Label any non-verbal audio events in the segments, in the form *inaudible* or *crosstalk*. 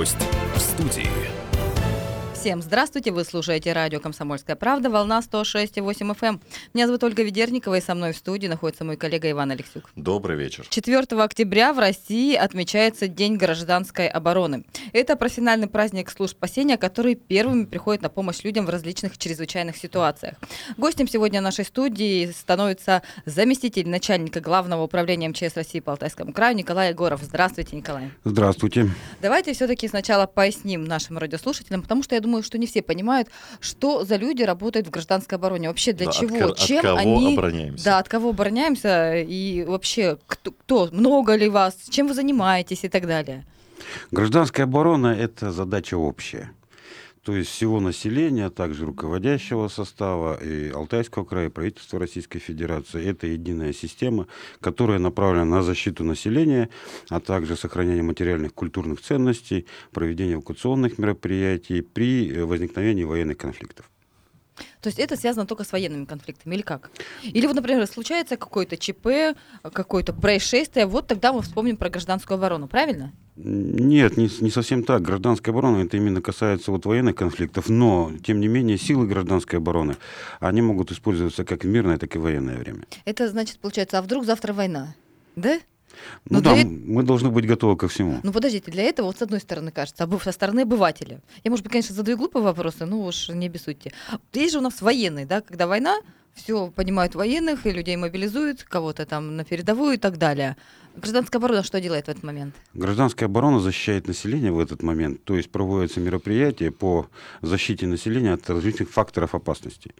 Гость в студии. Всем здравствуйте, вы слушаете радио «Комсомольская правда», волна 106,8 FM. Эм. Меня зовут Ольга Ведерникова, и со мной в студии находится мой коллега Иван Алексюк. Добрый вечер. 4 октября в России отмечается День гражданской обороны. Это профессиональный праздник служб спасения, который первыми приходит на помощь людям в различных чрезвычайных ситуациях. Гостем сегодня нашей студии становится заместитель начальника Главного управления МЧС России по Алтайскому краю Николай Егоров. Здравствуйте, Николай. Здравствуйте. Давайте все-таки сначала поясним нашим радиослушателям, потому что я думаю, думаю, что не все понимают, что за люди работают в гражданской обороне. Вообще для да, чего? От, Чем от кого они... обороняемся? Да, от кого обороняемся и вообще кто, кто, много ли вас, чем вы занимаетесь и так далее. Гражданская оборона – это задача общая то есть всего населения, а также руководящего состава и Алтайского края, правительства Российской Федерации. Это единая система, которая направлена на защиту населения, а также сохранение материальных культурных ценностей, проведение эвакуационных мероприятий при возникновении военных конфликтов. То есть это связано только с военными конфликтами или как? Или вот, например, случается какое-то ЧП, какое-то происшествие, вот тогда мы вспомним про гражданскую оборону, правильно? Нет, не, не совсем так. Гражданская оборона это именно касается вот военных конфликтов, но тем не менее силы гражданской обороны они могут использоваться как в мирное, так и в военное время. Это значит получается, а вдруг завтра война, да? Ну Но да, для... мы должны быть готовы ко всему. Ну подождите, для этого вот с одной стороны кажется, а со стороны обывателя. Я, может быть, конечно, задаю глупые вопросы, ну уж не обессудьте. Есть же у нас военные, да, когда война, все понимают военных, и людей мобилизуют, кого-то там на передовую и так далее. Гражданская оборона что делает в этот момент? Гражданская оборона защищает население в этот момент, то есть проводятся мероприятия по защите населения от различных факторов опасности.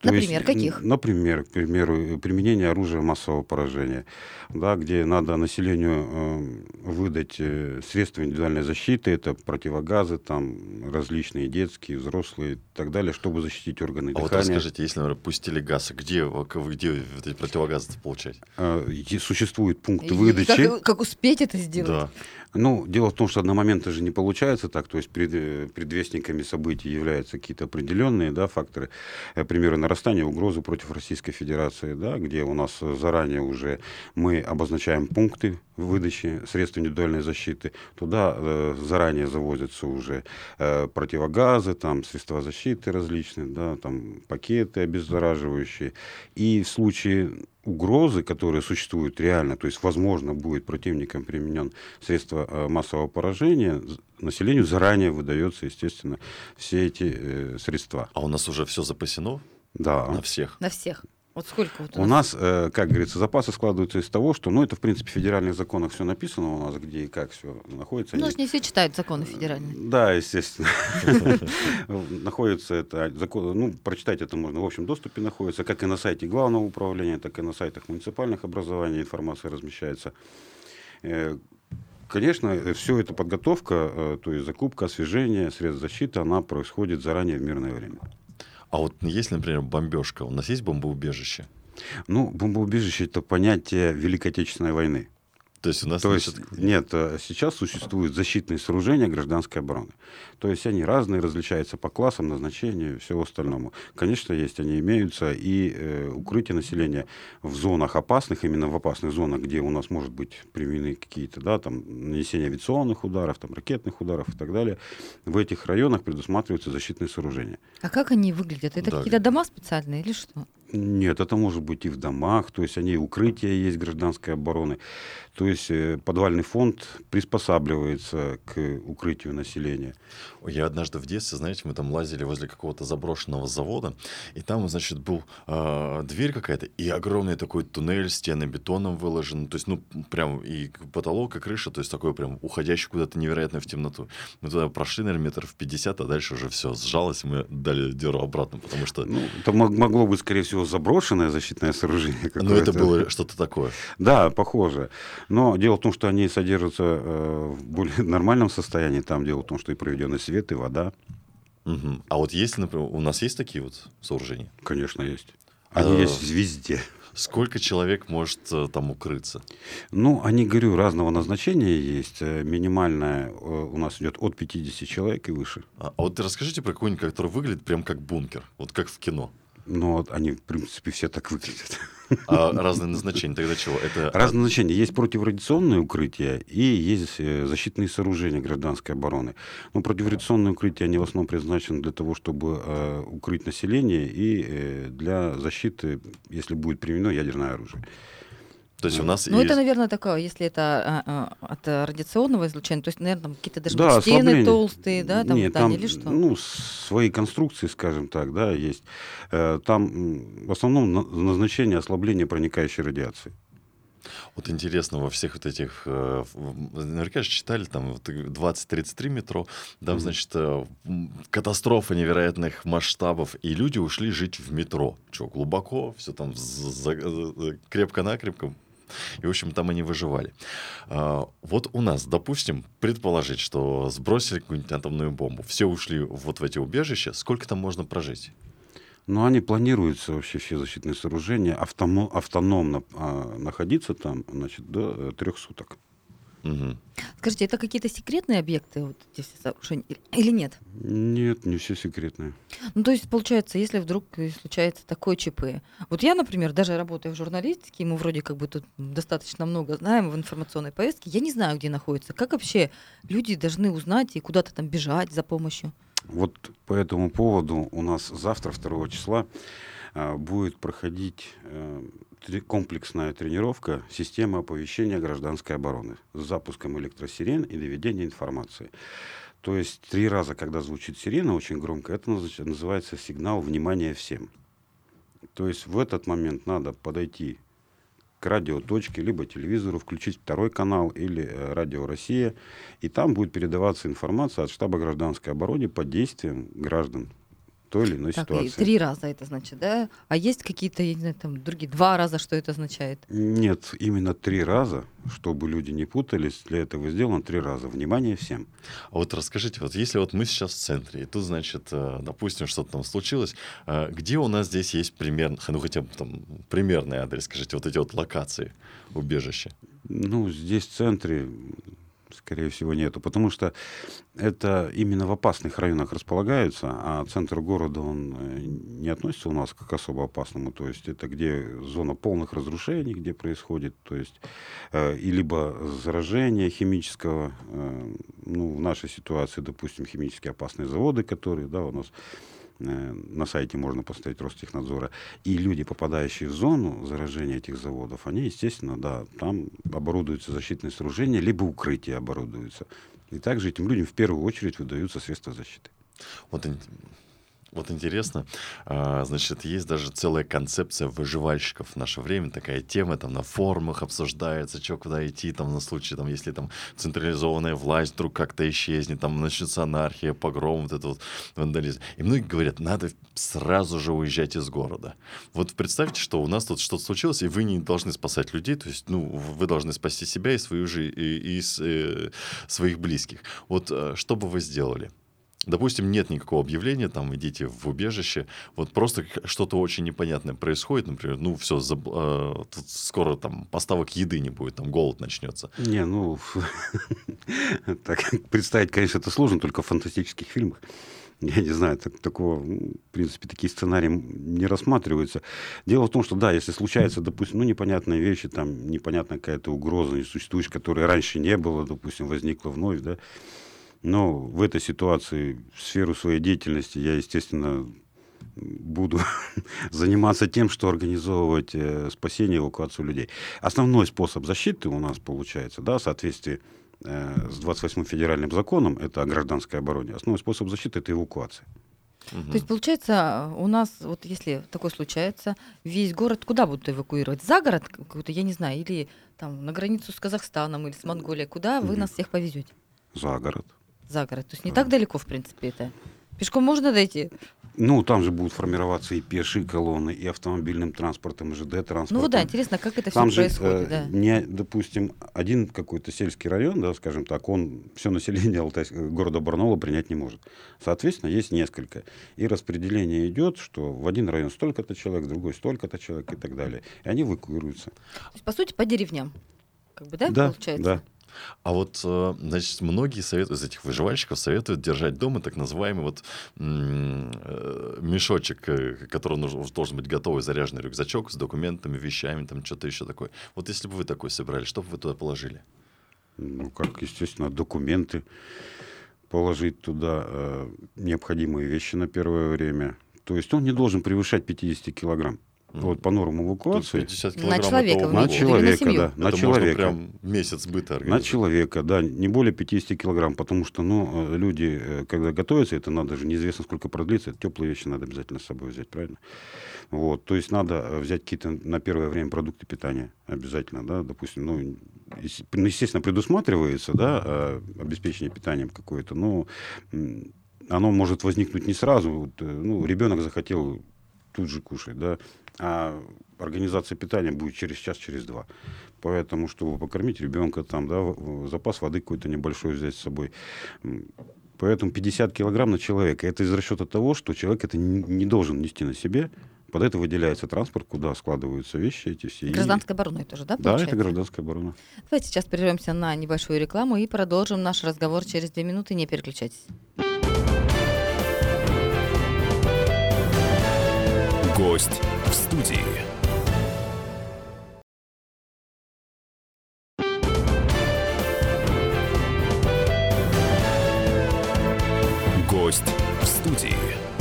То например, есть, каких? Например, к примеру, применение оружия массового поражения, да, где надо населению э, выдать э, средства индивидуальной защиты, это противогазы, там различные детские, взрослые и так далее, чтобы защитить органы а дыхания. вот расскажите, если, например, пустили газ, где, где эти противогазы получать? Э, существуют пункты выдачи. Как, как успеть это сделать? Да. Ну, дело в том, что одномоментно же не получается так, то есть пред, э, предвестниками событий являются какие-то определенные да, факторы, э, примеры нарастания угрозы против Российской Федерации, да, где у нас заранее уже мы обозначаем пункты выдачи средств индивидуальной защиты, туда э, заранее завозятся уже э, противогазы, там, средства защиты различные, да, там, пакеты обеззараживающие, и в случае угрозы, которые существуют реально, то есть, возможно, будет противником применен средство э, массового поражения, населению заранее выдается, естественно, все эти э, средства. А у нас уже все запасено? Да. На всех? На всех. Вот сколько вот у, у нас, э, как говорится, запасы складываются из того, что, ну, это, в принципе, в федеральных законах все написано у нас, где и как все находится. Ну, не все читают законы федеральные. Да, естественно. *laughs* Находится это закон, ну, прочитать это можно в общем доступе находится, как и на сайте главного управления, так и на сайтах муниципальных образований информация размещается. Э, конечно, все это подготовка, э, то есть закупка, освежение, средств защиты, она происходит заранее в мирное время. А вот если, например, бомбежка, у нас есть бомбоубежище? Ну, бомбоубежище это понятие Великой Отечественной войны. То есть у нас... То значит... есть, нет, э, сейчас существуют защитные сооружения гражданской обороны. То есть они разные, различаются по классам, назначению и всего остальному. Конечно, есть, они имеются, и э, укрытие населения в зонах опасных, именно в опасных зонах, где у нас может быть применены какие-то, да, там, нанесение авиационных ударов, там, ракетных ударов и так далее. В этих районах предусматриваются защитные сооружения. А как они выглядят? Это да. какие-то дома специальные или что? Нет, это может быть и в домах, то есть они укрытия есть гражданской обороны. То есть э, подвальный фонд приспосабливается к укрытию населения. Я однажды в детстве, знаете, мы там лазили возле какого-то заброшенного завода, и там, значит, был э, дверь какая-то, и огромный такой туннель, стены бетоном выложены, то есть, ну, прям и потолок, и крыша, то есть такой прям уходящий куда-то невероятно в темноту. Мы туда прошли, наверное, метров 50, а дальше уже все сжалось, мы дали деру обратно, потому что... Ну, это могло быть, скорее всего, заброшенное защитное сооружение. Ну, это было что-то такое. Да, похоже. Но дело в том, что они содержатся э, в более *laughs* нормальном состоянии. Там дело в том, что и проведенный свет, и вода. Угу. А вот есть, например, у нас есть такие вот сооружения? Конечно, есть. Они а, есть везде. Сколько человек может э, там укрыться? Ну, они, говорю, разного назначения есть. Э, минимальная у нас идет от 50 человек и выше. А, а вот расскажите про какой-нибудь, который выглядит прям как бункер, вот как в кино. Вот они, в принципе, все так выглядят. А разные назначения тогда чего? Это... Разные назначения. Есть противорадиационные укрытия и есть э, защитные сооружения гражданской обороны. Но ну, противорадиационные укрытия, они в основном предназначены для того, чтобы э, укрыть население и э, для защиты, если будет применено ядерное оружие. То есть у нас Ну, есть... это, наверное, такое, если это а, а, от радиационного излучения, то есть, наверное, там какие-то даже Да, стены ослабление. толстые, да, там Нет, там, или что? ну, свои конструкции, скажем так, да, есть. Э, Там в основном на- назначение ослабления проникающей радиации. Вот интересно, во всех вот этих, э, наверняка же читали, там вот 20-33 метро, там, значит, э, катастрофа невероятных масштабов, и люди ушли жить в метро. Что, глубоко, все там крепко-накрепко. И, в общем, там они выживали. А, Вот у нас, допустим, предположить, что сбросили какую-нибудь атомную бомбу, все ушли вот в эти убежища, сколько там можно прожить? Но они планируются вообще все защитные сооружения автомо- автономно а, находиться там, значит, до э, трех суток. Мгм. Скажите, это какие-то секретные объекты, вот эти все сооружения, или- нет? Нет, не все секретные. Ну, то есть, получается, если вдруг случается такое ЧП. Вот я, например, даже работая в журналистике, мы вроде как бы тут достаточно много знаем в информационной повестке, я не знаю, где находится. Как вообще люди должны узнать и куда-то там бежать за помощью? Вот по этому поводу у нас завтра, 2 числа, а, будет проходить э, комплексная тренировка системы оповещения гражданской обороны с запуском электросирен и доведения информации. То есть три раза, когда звучит сирена очень громко, это называется сигнал внимания всем. То есть в этот момент надо подойти к радиоточке, либо телевизору, включить второй канал или э, радио Россия, и там будет передаваться информация от штаба гражданской обороны по действиям граждан той или иной Так, и ситуации. три раза это значит, да? А есть какие-то, я не знаю, там другие, два раза, что это означает? Нет, именно три раза, чтобы люди не путались, для этого сделано три раза. Внимание всем. А вот расскажите, вот если вот мы сейчас в центре, и тут, значит, э, допустим, что-то там случилось, э, где у нас здесь есть примерно, ну хотя бы там примерный адрес, скажите, вот эти вот локации убежища? Ну, здесь в центре, скорее всего, нету, потому что это именно в опасных районах располагаются, а центр города, он э, не относится у нас к особо опасному, то есть это где зона полных разрушений, где происходит, то есть э, и либо заражение химического, э, ну, в нашей ситуации, допустим, химически опасные заводы, которые, да, у нас на сайте можно поставить Ростехнадзора, и люди, попадающие в зону заражения этих заводов, они, естественно, да, там оборудуются защитные сооружения, либо укрытия оборудуются. И также этим людям в первую очередь выдаются средства защиты. Вот, вот интересно, а, значит, есть даже целая концепция выживальщиков в наше время, такая тема там на форумах обсуждается, что куда идти, там на случай, там, если там централизованная власть вдруг как-то исчезнет, там начнется анархия, погром, вот это вот вандализм. И многие говорят, надо сразу же уезжать из города. Вот представьте, что у нас тут что-то случилось, и вы не должны спасать людей, то есть, ну, вы должны спасти себя и свою жизнь, и, и с- э, своих близких. Вот э, что бы вы сделали? Допустим, нет никакого объявления, там идите в убежище, вот просто что-то очень непонятное происходит, например, ну все, тут скоро там поставок еды не будет, там голод начнется. Не, ну, *laughs* так представить, конечно, это сложно, только в фантастических фильмах. Я не знаю, так- такого, в принципе, такие сценарии не рассматриваются. Дело в том, что да, если случается, допустим, ну, непонятные вещи, там, непонятная какая-то угроза несуществующая, которой раньше не было, допустим, возникла вновь, да, но в этой ситуации, в сферу своей деятельности я, естественно, буду *laughs* заниматься тем, что организовывать э, спасение, эвакуацию людей. Основной способ защиты у нас получается, да, в соответствии э, с 28-м федеральным законом, это о гражданской обороне, основной способ защиты – это эвакуация. Мгм. То есть, получается, у нас, вот если такое случается, весь город куда будут эвакуировать? За город какой-то, я не знаю, или там на границу с Казахстаном или с Монголией? Куда вы Мгм. нас всех повезете? За город. За город. То есть не так далеко, в принципе, это. Пешком можно дойти? Ну, там же будут формироваться и пешие колонны, и автомобильным транспортом, и ЖД-транспортом. Ну да, интересно, как это все Там же, происходит, э, да. не, допустим, один какой-то сельский район, да, скажем так, он все население Алтайс- э, города Барнаула принять не может. Соответственно, есть несколько. И распределение идет, что в один район столько-то человек, в другой столько-то человек и так далее. И они эвакуируются. То есть, по сути, по деревням. Как бы, да, да, получается? да. А вот, э, значит, многие советуют, из этих выживальщиков советуют держать дома так называемый вот э, мешочек, э, который нужен, должен быть готовый заряженный рюкзачок с документами, вещами, там что-то еще такое. Вот если бы вы такой собирали, что бы вы туда положили? Ну, как, естественно, документы положить туда, э, необходимые вещи на первое время. То есть он не должен превышать 50 килограмм. Вот по нормам эвакуации. 50 На человека на на человека, семью? да, на это человека. можно прям месяц быта На человека, да, не более 50 килограмм, потому что, ну, э, люди, э, когда готовятся, это надо же, неизвестно, сколько продлится, теплые вещи надо обязательно с собой взять, правильно? Вот, то есть надо э, взять какие-то на первое время продукты питания обязательно, да, допустим, ну, ну, естественно, предусматривается, да, обеспечение питанием какое-то, но оно может возникнуть не сразу, вот, ну, ребенок захотел тут же кушать, да, а организация питания будет через час, через два. Поэтому, чтобы покормить ребенка, там, да, запас воды какой-то небольшой взять с собой. Поэтому 50 килограмм на человека. Это из расчета того, что человек это не должен нести на себе. Под это выделяется транспорт, куда складываются вещи эти все. Гражданской обороной тоже, да, Да, получается? это гражданская оборона. Давайте сейчас прервемся на небольшую рекламу и продолжим наш разговор через две минуты. Не переключайтесь. Гость в студии. Гость в студии.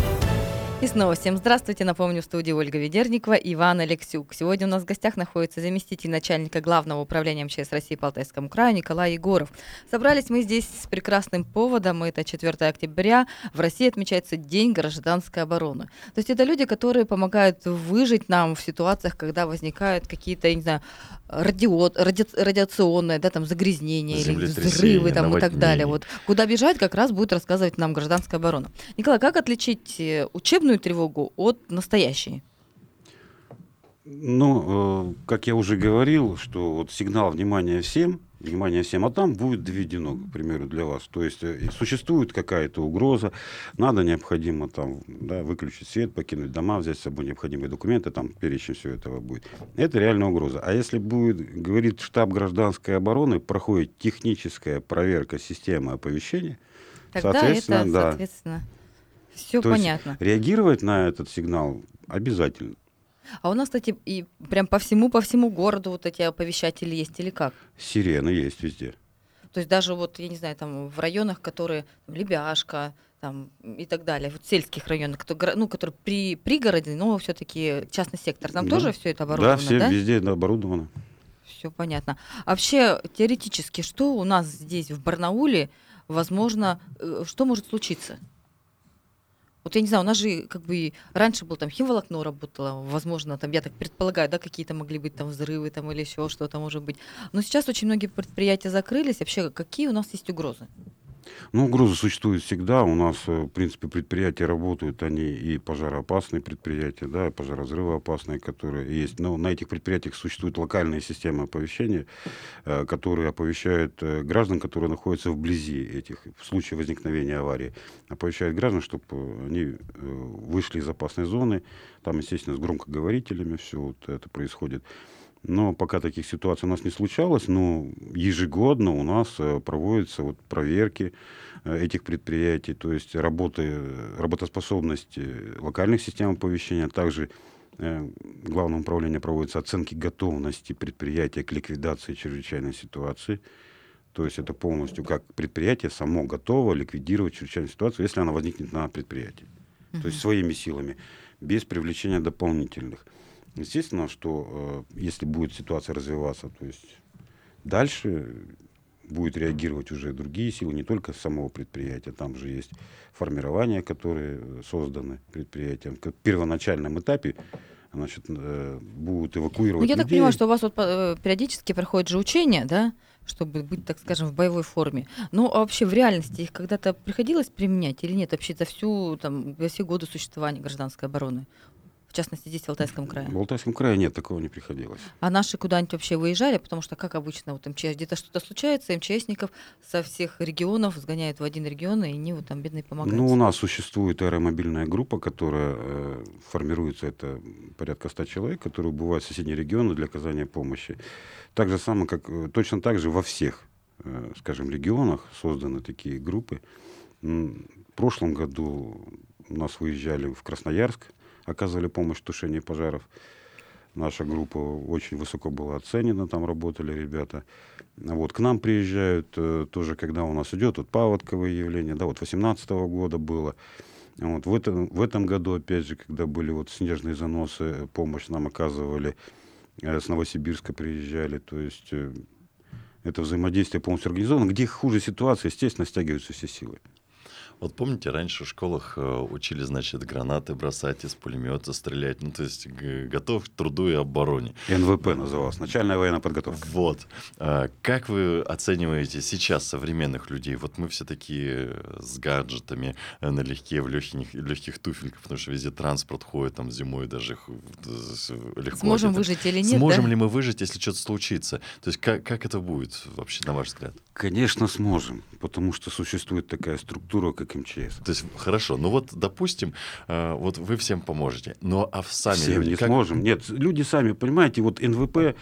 И снова всем здравствуйте. Напомню, в студии Ольга Ведерникова и Иван Алексюк. Сегодня у нас в гостях находится заместитель начальника Главного управления МЧС России по Алтайскому краю Николай Егоров. Собрались мы здесь с прекрасным поводом. Это 4 октября. В России отмечается День гражданской обороны. То есть это люди, которые помогают выжить нам в ситуациях, когда возникают какие-то, я не знаю, радио, ради- радиационные, да, там, загрязнения или взрывы там, и так далее. Вот куда бежать, как раз будет рассказывать нам гражданская оборона. Николай, как отличить э, учебную тревогу от настоящей? Ну, э, как я уже говорил, что вот сигнал внимания всем, внимание всем, а там будет доведено, к примеру, для вас. То есть э, существует какая-то угроза, надо необходимо там да, выключить свет, покинуть дома, взять с собой необходимые документы, там перечень всего этого будет. Это реальная угроза. А если будет, говорит штаб гражданской обороны, проходит техническая проверка системы оповещения, Тогда это, Соответственно, да. соответственно, все То есть понятно. реагировать на этот сигнал обязательно. А у нас, кстати, и прям по всему, по всему городу вот эти оповещатели есть или как? Сирены есть везде. То есть даже вот, я не знаю, там в районах, которые там, Лебяшка, там и так далее, вот сельских районах, кто, ну, которые при пригороде, но все-таки частный сектор, там Да. тоже все это оборудовано, да, все да? везде да, оборудовано. Все понятно. А вообще, теоретически, что у нас здесь, в Барнауле, возможно, э, что может случиться? Вот я не знаю, у нас же как бы раньше был там химволокно работало, возможно, там, я так предполагаю, да, какие-то могли быть там взрывы там или еще что-то может быть. Но сейчас очень многие предприятия закрылись. Вообще, какие у нас есть угрозы? Ну, угроза существует всегда. У нас, э, в принципе, предприятия работают, они и пожароопасные предприятия, да, и пожарозрывоопасные, которые есть. Но на этих предприятиях существуют локальные системы оповещения, э, которые оповещают э, граждан, которые находятся вблизи этих, в случае возникновения аварии, оповещают граждан, чтобы они вышли из опасной зоны. Там, естественно, с громкоговорителями все вот это происходит. Но пока таких ситуаций у нас не случалось, но ежегодно у нас э, проводятся вот проверки э, этих предприятий, то есть работы, работоспособность э, локальных систем оповещения, а также Главное управление проводятся оценки готовности предприятия к ликвидации чрезвычайной ситуации. То есть это полностью как предприятие само готово ликвидировать чрезвычайную ситуацию, если она возникнет на предприятии. То есть своими силами, без привлечения дополнительных. Естественно, что э, если будет ситуация развиваться, то есть дальше будет реагировать уже другие силы, не только самого предприятия. Там же есть формирования, которые э, созданы предприятием. Как в первоначальном этапе значит, э, будут Ну, эвакуировать я так людей. понимаю, что у вас вот э, периодически проходят же учения, да, чтобы быть, так скажем, в боевой форме. Ну, а вообще в реальности их когда-то приходилось применять или нет вообще за всю, там, за все годы существования гражданской обороны? В частности, здесь, в Алтайском крае. В Алтайском крае нет, такого не приходилось. А наши куда-нибудь вообще выезжали? Потому что, как обычно, вот МЧС, где-то что-то случается, МЧСников со всех регионов сгоняют в один регион, и они вот там бедные помогают. Ну, у нас существует аэромобильная группа, которая э, формируется, это порядка 100 человек, которые убывают в соседние регионы для оказания помощи. Так же самое, как, э, точно так же во всех э, скажем, регионах созданы такие группы. В прошлом году у нас выезжали в Красноярск, оказывали помощь в тушении пожаров. Наша группа очень высоко была оценена, там работали ребята. Вот, к нам приезжают э, тоже, когда у нас идет вот паводковое явление, да, вот 18 года было. Вот, в, этом, в этом году, опять же, когда были вот снежные заносы, помощь нам оказывали, э, с Новосибирска приезжали, то есть э, это взаимодействие полностью организовано. Где хуже ситуация, естественно, стягиваются все силы. Вот помните, раньше в школах э, учили, значит, гранаты бросать из пулемета, стрелять, ну, то есть готов к труду и обороне. НВП называлось, начальная военная подготовка. Вот. А как вы оцениваете сейчас современных людей? Вот мы все такие с гаджетами э, налегке, в легких, легких туфельках, потому что везде транспорт ходит, там зимой даже легко. Сможем выжить или нет, Сможем да? ли мы выжить, если что-то случится? То есть как, как это будет вообще, на ваш взгляд? Конечно, сможем, потому что существует такая структура, как МЧС. То есть, хорошо, ну вот, допустим, э, вот вы всем поможете, но а сами Всем не как... сможем. Нет, люди сами, понимаете, вот НВП,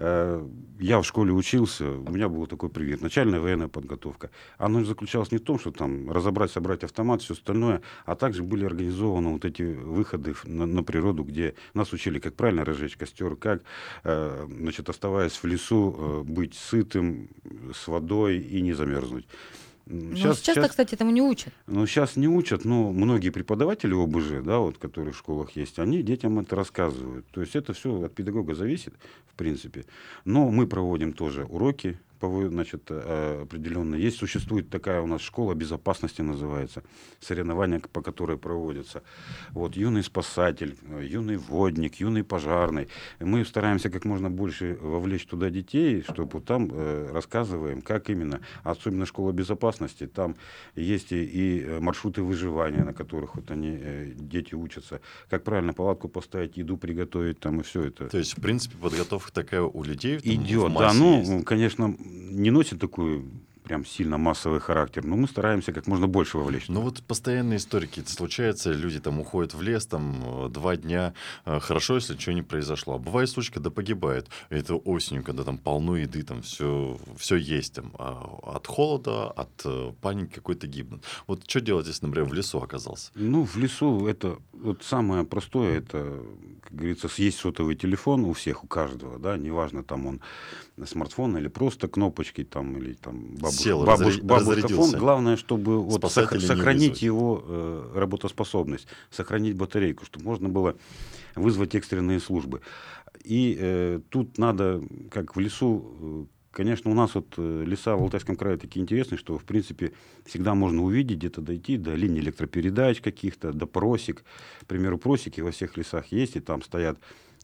э, я в школе учился, у меня был такой привет, начальная военная подготовка. Оно заключалось не в том, что там разобрать, собрать автомат, все остальное, а также были организованы вот эти выходы на, на природу, где нас учили, как правильно разжечь костер, как, э, значит, оставаясь в лесу, э, быть сытым, с водой и не замерзнуть. Ну, сейчас, сейчас, кстати, этому не учат. Ну, сейчас не учат, но многие преподаватели ОБЖ, да, вот, которые в школах есть, они детям это рассказывают. То есть это все от педагога зависит, в принципе. Но мы проводим тоже уроки, значит, э, определенно. Есть, существует такая у нас школа безопасности называется, соревнования, по которой проводятся. Вот, юный спасатель, э, юный водник, юный пожарный. Мы стараемся как можно больше вовлечь туда детей, чтобы там э, рассказываем, как именно, особенно школа безопасности, там есть и, и маршруты выживания, на которых вот они, э, дети учатся, как правильно палатку поставить, еду приготовить, там и все это. То есть, в принципе, подготовка такая у людей идет, да, ну, есть. конечно, не носит такую прям сильно массовый характер, но мы стараемся как можно больше вовлечь. Ну вот постоянные историки, это случается, люди там уходят в лес, там э, два дня, э, хорошо, если что не произошло. А бывает случай, когда погибает. Это осенью, когда там полно еды, там все, все есть, там, а от холода, от э, паники какой-то гибнут. Вот что делать, если, например, в лесу оказался? Ну, в лесу это вот самое простое, это, как говорится, съесть сотовый телефон у всех, у каждого, да, неважно, там он смартфон или просто кнопочки там или там бабушка, Сел, бабуш, бабушка фон. Главное, чтобы вот сох, сохранить его э, работоспособность, сохранить батарейку, чтобы можно было вызвать экстренные службы. И э, тут надо, как в лесу, э, конечно, у нас вот э, леса в Алтайском крае такие интересные, что, в принципе, всегда можно увидеть, где-то дойти до линии электропередач каких-то, до просек. К примеру, просеки во всех лесах есть, и там стоят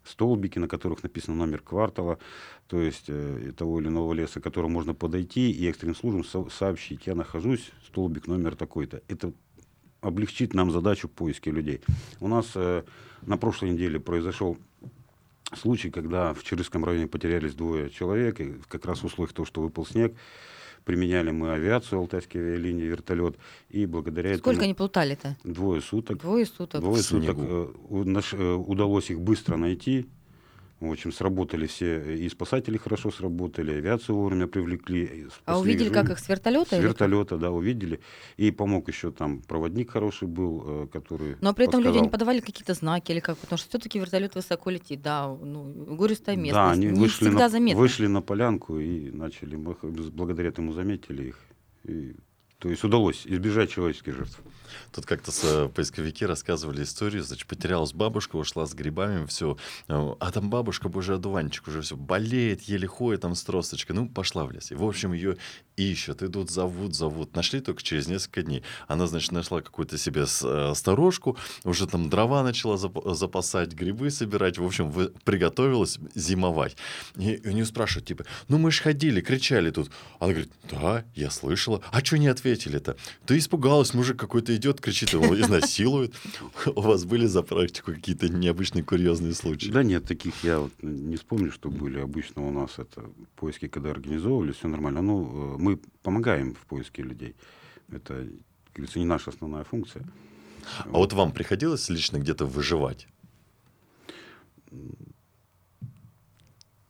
столбики, на которых написан номер квартала, то есть э, того или иного леса, к которому можно подойти и экстренным службам со- сообщить, я нахожусь, столбик номер такой-то. Это облегчит нам задачу поиска людей. У нас э, на прошлой неделе произошел случай, когда в Чирыском районе потерялись двое человек, и как раз в условиях того, что выпал снег, применяли мы авиацию, Алтайские авиалинии, вертолет, и благодаря Сколько этому... они плутали-то? Двое суток. Двое суток. Двое суток. Э, э, удалось их быстро найти, в общем, сработали все, и спасатели хорошо сработали, авиацию вовремя привлекли. А увидели, как их с вертолета? С вертолета, да, увидели. И помог еще там проводник хороший был, э, который Но при этом подсказал. люди не подавали какие-то знаки или как? Потому что все-таки вертолет высоко летит, да, ну, гористая местность. Да, они не вышли всегда на, заметно. вышли на полянку и начали, мы благодаря этому заметили их. И, то есть удалось избежать человеческих жертв. Тут как-то с, поисковики рассказывали историю, значит, потерялась бабушка, ушла с грибами, все. А там бабушка, боже, одуванчик уже все болеет, еле ходит там с тросточкой. Ну, пошла в лес. И, в общем, ее ищут, идут, зовут, зовут. Нашли только через несколько дней. Она, значит, нашла какую-то себе э, сторожку, уже там дрова начала запасать, грибы собирать. В общем, приготовилась зимовать. И у нее спрашивают, типа, ну мы же ходили, кричали тут. Она говорит, да, я слышала. А что не ответили-то? Ты испугалась, мужик какой-то идет, кричит, его изнасилуют. У вас были за практику какие-то необычные курьезные случаи? Да нет, таких я вот не вспомню, что были. Обычно у нас это поиски, когда организовывали, все нормально. Ну, мы помогаем в поиске людей. Это, как говорится, не наша основная функция. А вот, вот вам приходилось лично где-то выживать?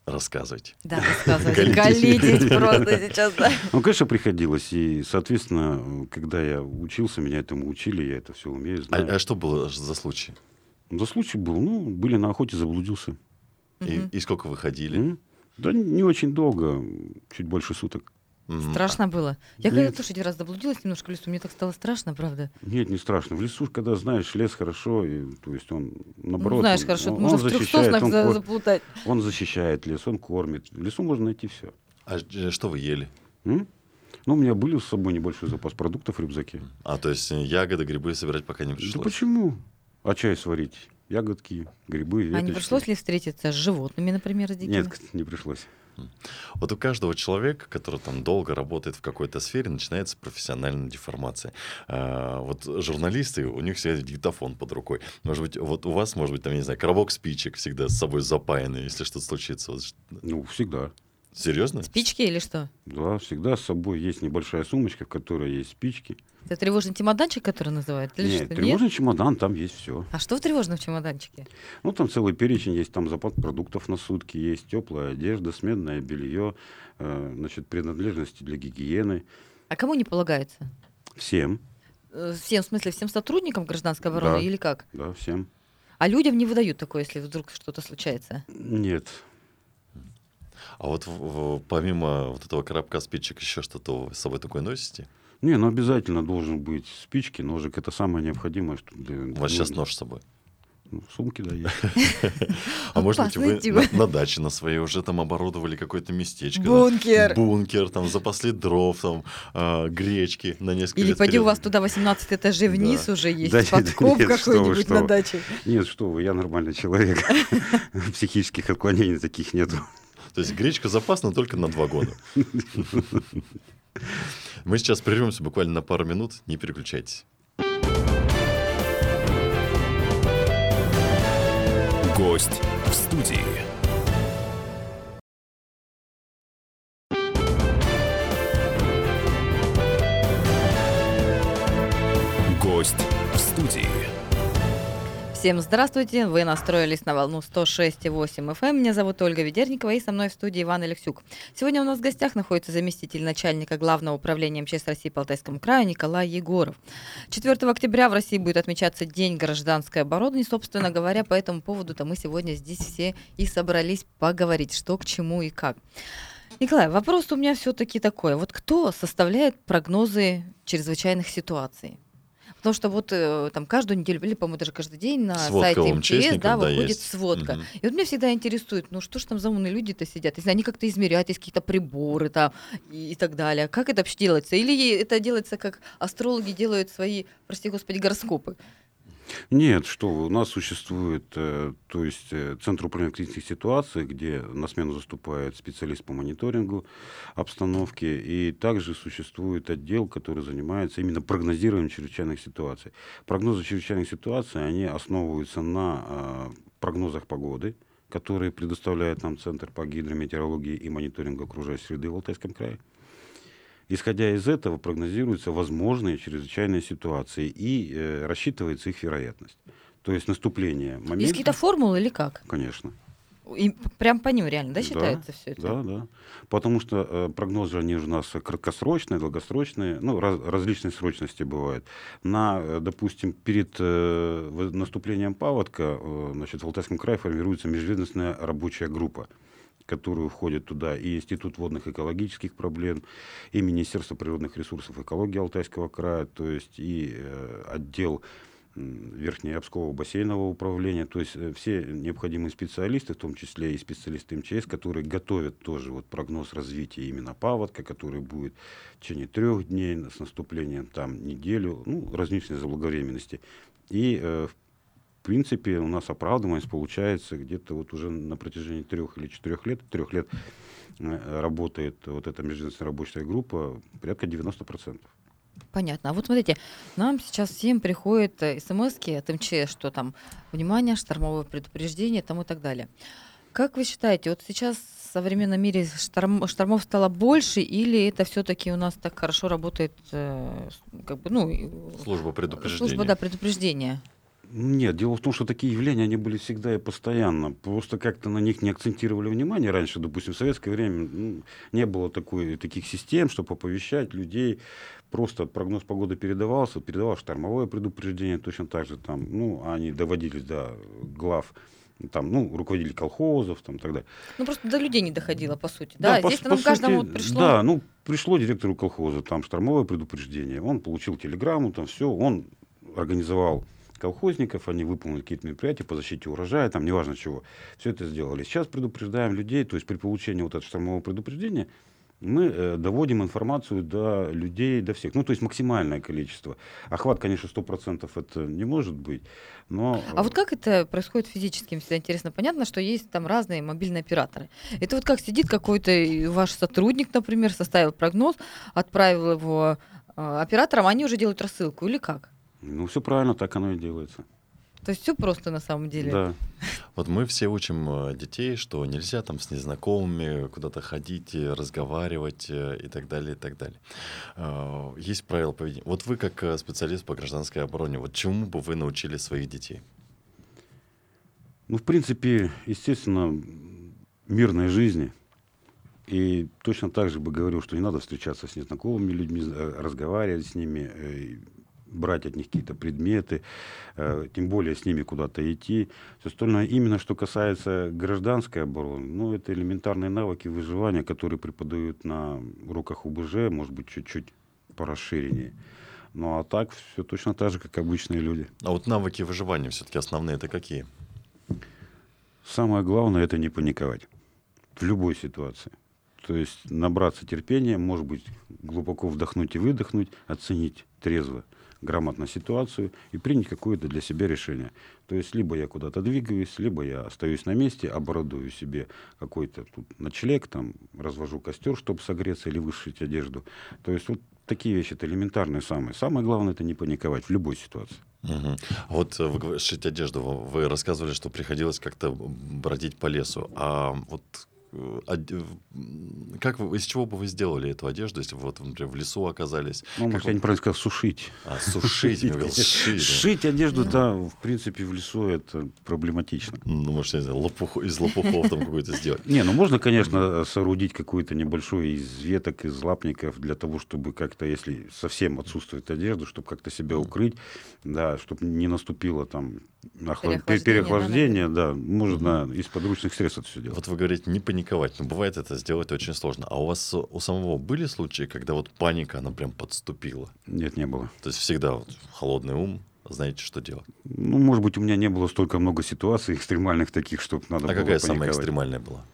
Рассказывайте. Да, рассказывайте. Галитесь. Галитесь просто *laughs* сейчас, да. Ну, конечно, приходилось. И, соответственно, когда я учился, меня этому учили, я это все умею, А, знаю. а что было за случай? За случай был, ну, были на охоте, заблудился. И, и сколько вы ходили? М? Да не очень долго, чуть больше суток. Страшно было. Я когда тоже один раз заблудилась немножко в лесу, мне так стало страшно, правда. Нет, не страшно. В лесу, когда знаешь, лес хорошо, и, то есть он, наоборот, ну, знаешь, он, хорошо, он- можно он в защищает, он, за- заплутать. он защищает лес, он кормит. В лесу можно найти все. А э, что вы ели? Ну, у меня были с собой небольшой запас продуктов в рюкзаке. А, то есть э, ягоды, грибы собирать пока не Да пришлось? почему? А чай сварить? Ягодки, грибы, А не веточки. пришлось ли встретиться с животными, например, с дикими? Нет, не пришлось. Вот у каждого человека, который там долго работает в какой-то сфере, начинается профессиональная деформация. А, вот журналисты, у них всегда диктофон под рукой. Может быть, вот у вас, может быть, там, я не знаю, коробок спичек всегда с собой запаянный, если что-то случится. Ну, всегда. Серьезно? Спички или что? Да, всегда с собой есть небольшая сумочка, в которой есть спички. Это тревожный чемоданчик, который называют? Или Нет, что? тревожный чемодан, там есть все. А что в тревожном чемоданчике? Ну, там целый перечень есть, там запас продуктов на сутки, есть теплая одежда, сменное белье, э, значит, принадлежности для гигиены. А кому не полагается? Всем, Э, Всем, в смысле, всем сотрудникам гражданской обороны Да. или как? да, всем. А людям не выдают такое, если вдруг что-то случается. Нет, А вот в- в- помимо вот этого коробка спичек еще что-то вы с собой такое носите? не, ну обязательно должен быть спички, ножик, это самое необходимое. Что для- У вас сейчас нож с собой. Ну, в сумке, да, есть. *laughs* А может быть, вы на, даче на своей уже там оборудовали какое-то местечко. Бункер! Бункер, там запасли дров, там а, гречки на несколько Или пойди у вас туда 18 этажей вниз уже есть подкоп какой-нибудь на даче. Нет, что вы, я нормальный человек. *laughs* Психических отклонений таких нету. То есть гречка запасна только на два года. *laughs* Мы сейчас прервемся буквально на пару минут. Не переключайтесь. Гость в студии. Всем здравствуйте, вы настроились на волну 106,8 FM. Меня зовут Ольга Ведерникова и со мной в студии Иван Алексюк. Сегодня у нас в гостях находится заместитель начальника Главного управления МЧС России по Алтайскому краю Николай Егоров. 4 октября в России будет отмечаться День гражданской обороны. И, собственно говоря, по этому поводу-то мы сегодня здесь все и собрались поговорить, что к чему и как. Николай, вопрос у меня все-таки такой. Вот кто составляет прогнозы чрезвычайных ситуаций? Потому что вот э, там каждую неделю, или, по-моему, даже каждый день на Сводка сайте МЧС да, выходит есть. сводка. Мгм. И вот меня всегда интересует, ну что ж там за умные люди-то сидят? Если они как-то измеряют, есть какие-то приборы там и, и так далее. Как это вообще делается? Или это делается, как астрологи делают свои, прости господи, гороскопы? Нет, что у нас существует, э, то есть э, Центр управления кризисных ситуаций, где на смену заступает специалист по мониторингу обстановки, и также существует отдел, который занимается именно прогнозированием чрезвычайных ситуаций. Прогнозы чрезвычайных ситуаций, они основываются на э, прогнозах погоды, которые предоставляет нам Центр по гидрометеорологии и мониторингу окружающей среды в Алтайском крае. Исходя из этого прогнозируются возможные чрезвычайные ситуации и э, рассчитывается их вероятность. То есть наступление момента... Есть какие-то формулы или как? Конечно. И прям по ним реально, да, Да, считается все это? Да, да. Потому что э, прогнозы, они же у нас краткосрочные, долгосрочные, ну, раз- различной срочности бывают. На, э, допустим, перед э, наступлением паводка, э, значит, в Алтайском крае формируется межведомственная рабочая группа которую входит туда и Институт водных экологических проблем, и Министерство природных ресурсов и экологии Алтайского края, то есть и э, отдел Верхнеобского бассейнового управления, то есть э, все необходимые специалисты, в том числе и специалисты МЧС, которые готовят тоже вот прогноз развития именно паводка, который будет в течение трех дней с наступлением там неделю, ну, различной заблаговременности. И э, принципе у нас оправдываемость получается где-то вот уже на протяжении трех или четырех лет, трех лет э, работает вот эта межведомственная рабочая группа порядка 90%. Понятно. А вот смотрите, нам сейчас всем приходят смс от МЧС, что там, внимание, штормовое предупреждение там и так далее. Как вы считаете, вот сейчас в современном мире шторм- штормов стало больше, или это все-таки у нас так хорошо работает, э, как бы, ну, Служба предупреждения. служба да, предупреждения? Нет, дело в том, что такие явления, они были всегда и постоянно. Просто как-то на них не акцентировали внимание раньше. Допустим, в советское время ну, не было такой, таких систем, чтобы оповещать людей. Просто прогноз погоды передавался, передавалось штормовое предупреждение точно так же. Там, ну, они доводились до глав там, ну, руководители колхозов, там, так далее. Ну, просто до людей не доходило, по сути. Да, по, здесь по нам сути, каждому вот пришло. Да, ну, пришло директору колхоза, там, штормовое предупреждение. Он получил телеграмму, там, все, он организовал колхозников, они выполнили какие-то мероприятия по защите урожая, там, неважно чего. Все это сделали. Сейчас предупреждаем людей, то есть при получении вот этого штормового предупреждения мы э, доводим информацию до людей, до всех. Ну, то есть максимальное количество. Охват, конечно, 100% это не может быть, но... А вот как это происходит физически? Мне всегда интересно. Понятно, что есть там разные мобильные операторы. Это вот как сидит какой-то ваш сотрудник, например, составил прогноз, отправил его э, операторам, они уже делают рассылку или как? Ну, все правильно, так оно и делается. То есть все просто на самом деле. Да. Вот мы все учим э, детей, что нельзя там с незнакомыми куда-то ходить, и разговаривать э, и так далее, и так далее. Э, Есть правила поведения. Вот вы как э, специалист по гражданской обороне, вот чему бы вы научили своих детей? Ну, в принципе, естественно, мирной жизни. И точно так же бы говорил, что не надо встречаться с незнакомыми людьми, э, разговаривать с ними, э, брать от них какие-то предметы, э, тем более с ними куда-то идти. Все остальное, именно что касается гражданской обороны, ну, это элементарные навыки выживания, которые преподают на уроках УБЖ, может быть, чуть-чуть по расширении. Ну, а так все точно так же, как обычные люди. А вот навыки выживания все-таки основные это какие? Самое главное это не паниковать в любой ситуации. То есть набраться терпения, может быть, глубоко вдохнуть и выдохнуть, оценить трезво, грамотно ситуацию и принять какое-то для себя решение. То есть либо я куда-то двигаюсь, либо я остаюсь на месте, оборудую себе какой-то тут ночлег, там, развожу костер, чтобы согреться или вышить одежду. То есть вот такие вещи, это элементарные самые. Самое главное, это не паниковать в любой ситуации. А Вот э, вы говорите, шить одежду. Вы рассказывали, что приходилось как-то бродить по лесу. А вот как вы, из чего бы вы сделали эту одежду, если бы вот, например, в лесу оказались? Ну, может, вы- я неправильно сказал, сушить. А, сушить, сшить. Шить одежду, да, в принципе, в лесу это проблематично. Ну, может, я не знаю, из лопухов там какой-то сделать. Не, ну можно, конечно, соорудить какую-то небольшую из веток, из лапников, для того, чтобы как-то, если совсем отсутствует одежда, чтобы как-то себя укрыть, да, чтобы не наступило там охла- Переохлаждение, переохлаждение, да, можно из подручных средств это все делать. Вот вы говорите, не паниковать. Но бывает это сделать очень сложно. А у вас у самого были случаи, когда вот паника, она прям подступила? Нет, не было. То есть всегда вот холодный ум, знаете, что делать. Ну, может быть, у меня не было столько много ситуаций экстремальных таких, чтобы надо А было какая самая паниковать. экстремальная была?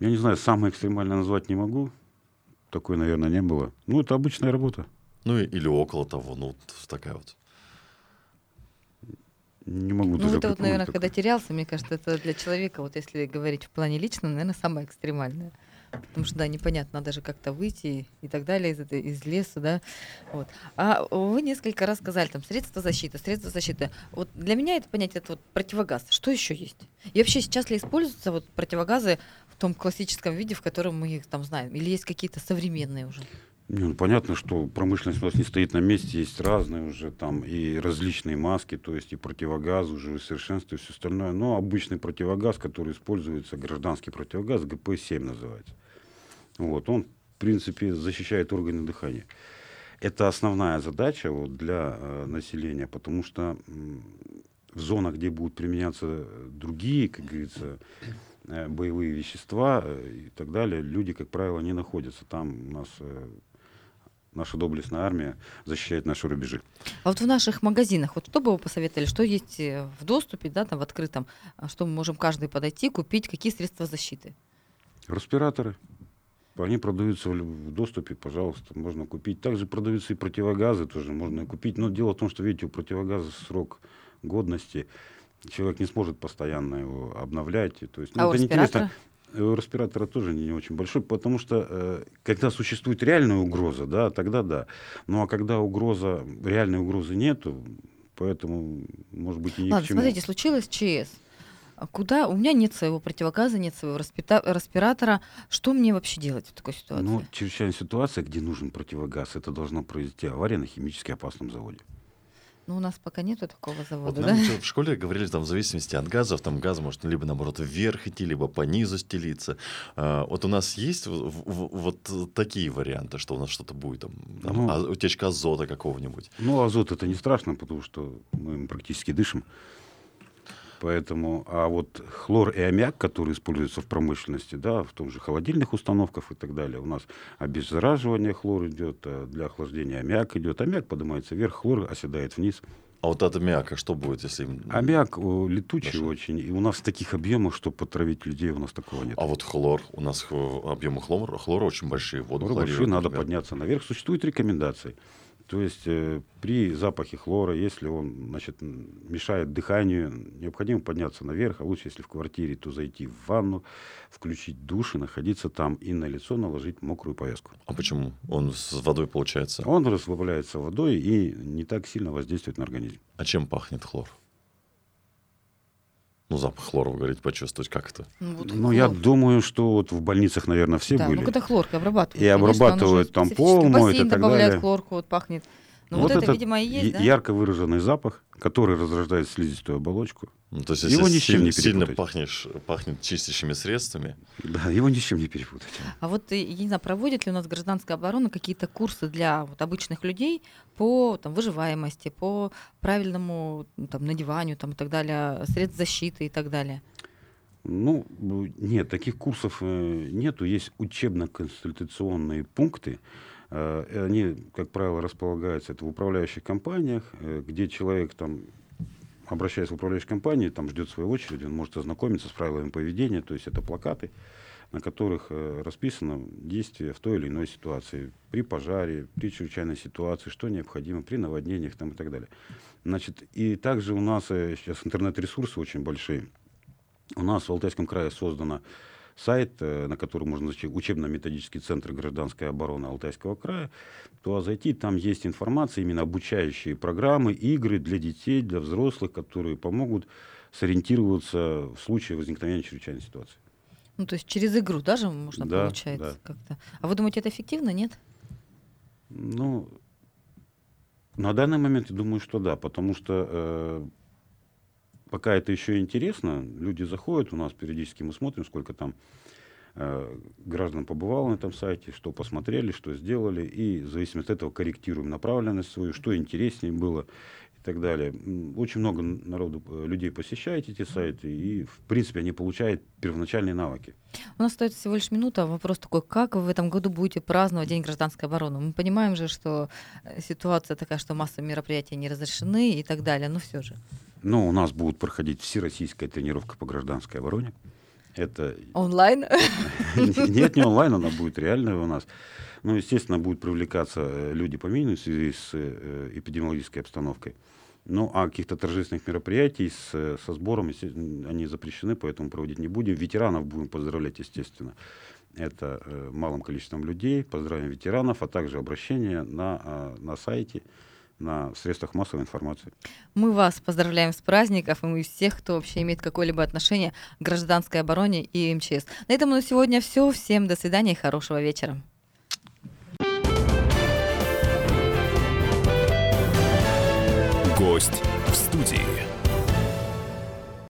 Я не знаю, самое экстремальное назвать не могу. Такой, наверное, не было. Ну, это обычная работа. Ну, и- или около того, ну, вот такая вот. Не могу Ну, даже это вот, наверное, такое. когда терялся, мне кажется, это для человека, вот если говорить в плане личном, наверное, самое экстремальное. Потому что, да, непонятно, надо же как-то выйти и так далее из, этой, из леса, да. Вот. А вы несколько раз сказали, там, средства защиты, средства защиты. Вот для меня это понятие, это вот противогаз. Что еще есть? И вообще сейчас ли используются вот противогазы в том классическом виде, в котором мы их там знаем? Или есть какие-то современные уже? Не, ну, понятно, что промышленность у нас не стоит на месте, есть разные уже там и различные маски, то есть и противогаз уже усовершенствуют, и все остальное. Но обычный противогаз, который используется, гражданский противогаз, ГП-7 называется. Вот, он, в принципе, защищает органы дыхания. Это основная задача вот, для э, населения, потому что м, в зонах, где будут применяться другие, как говорится, э, боевые вещества э, и так далее, люди, как правило, не находятся. Там у нас э, наша доблестная армия защищает наши рубежи. А вот в наших магазинах, вот что бы вы посоветовали, что есть э, в доступе, да, там в открытом, а что мы можем каждый подойти, купить, какие средства защиты? Респираторы. Они продаются в доступе, пожалуйста, можно купить. Также продаются и противогазы тоже можно купить. Но дело в том, что, видите, у противогаза срок годности. Человек не сможет постоянно его обновлять. То есть, ну, А это неинтересно. Респиратора? У респиратора тоже не, не очень большой, потому что э, когда существует реальная угроза, да, тогда да. Ну а когда угроза, реальной угрозы нету, поэтому, может быть, и ни Ладно, к чему. смотрите, случилось ЧС. Куда? У меня нет своего противогаза, нет своего респита- респиратора. Что мне вообще делать в такой ситуации? Ну, чрезвычайная ситуация, где нужен противогаз, это должно произойти авария на химически опасном заводе. Ну, у нас пока нету такого Вот завода, нам да? ещё в школе говорили, там, в зависимости от газов, там газ может либо, наоборот, вверх идти, либо по низу стелиться. А, вот у нас есть в- в- вот такие варианты, что у нас что-то будет, там, там, Ну. а- утечка азота какого-нибудь. Ну, азот это не страшно, потому что мы практически дышим. Поэтому, а вот хлор и аммиак, которые используются в промышленности, да, в том же холодильных установках и так далее, у нас обеззараживание хлор идет, а для охлаждения аммиак идет. Аммиак поднимается вверх, хлор оседает вниз. А вот от аммиака что будет, если... Аммиак летучий Хорошо. очень, и у нас таких объемах, чтобы потравить людей, у нас такого нет. А вот хлор, у нас объемы хлора, хлора очень большие, воду хлорируют, надо например. подняться наверх. Существуют рекомендации. То есть э, при запахе хлора, если он значит, мешает дыханию, необходимо подняться наверх, а лучше, если в квартире, то зайти в ванну, включить душ и находиться там, и на лицо наложить мокрую повязку. А почему? Он с водой получается. Он расплавляется водой и не так сильно воздействует на организм. А чем пахнет хлор? Ну, запах хлора, вы говорите, почувствовать, как это? Ну, вот Ну, я думаю, что вот в больницах, наверное, все да, были. ну когда хлоркой обрабатывают. И конечно, обрабатывают, там пол моют и так добавляют далее. хлорку, вот пахнет. Ну вот, это, этот видимо, и есть, да? ярко выраженный запах, который разрождает слизистую оболочку. Ну, то есть, Его если ни с чем не сильно, сильно перепутать. пахнешь, пахнет чистящими средствами, Да, его ни с чем не перепутать. А вот, э, я не знаю, проводит ли у нас гражданская оборона какие-то курсы для вот, обычных людей по там, выживаемости, по правильному ну, там, надеванию там, и так далее, средств защиты и так далее? Ну, нет, таких курсов э, нету. Есть учебно-консультационные пункты. Э, Они, как правило, располагаются это в управляющих компаниях, э, где человек там обращаясь в управляющую компанию, там ждет своей очереди, он может ознакомиться с правилами поведения, то есть это плакаты, на которых э, расписано действие в той или иной ситуации, при пожаре, при чрезвычайной ситуации, что необходимо, при наводнениях там, и так далее. Значит, и также у нас сейчас интернет-ресурсы очень большие. У нас в Алтайском крае создано сайт, э, на который можно зайти, учебно-методический центр гражданской обороны Алтайского края, то зайти, там есть информация, именно обучающие программы, игры для детей, для взрослых, которые помогут сориентироваться в случае возникновения чрезвычайной ситуации. Ну, то есть через игру даже можно, Да, получается, как-то. А вы думаете, это эффективно, нет? Ну, на данный момент я думаю, что да, потому что э, пока это еще интересно, люди заходят, у нас периодически мы смотрим, сколько там э, граждан побывало на этом сайте, что посмотрели, что сделали, и в зависимости от этого корректируем направленность свою, что интереснее было так далее. Очень много народу, э, людей посещает эти сайты, и, в принципе, они получают первоначальные навыки. У нас остается всего лишь минута. Вопрос такой, как вы в этом году будете праздновать День гражданской обороны? Мы понимаем же, что э, ситуация такая, что массовые мероприятия не разрешены и так далее, но все же. Но у нас будет проходить всероссийская тренировка по гражданской обороне. Это Онлайн? *laughs* Нет, не онлайн, она будет реальная у нас. Ну, естественно, будут привлекаться э, люди по минимуму в связи с эпидемиологической обстановкой. Ну, а каких-то торжественных мероприятий с, э, со сбором, они запрещены, поэтому проводить не будем. Ветеранов будем поздравлять, естественно. Это э, малым количеством людей. Поздравим ветеранов, а также обращения на, а, на сайте, на средствах массовой информации. Мы вас поздравляем с праздников, и мы всех, кто вообще имеет какое-либо отношение к гражданской обороне и МЧС. На этом на сегодня все. Всем до свидания и хорошего вечера. Гость.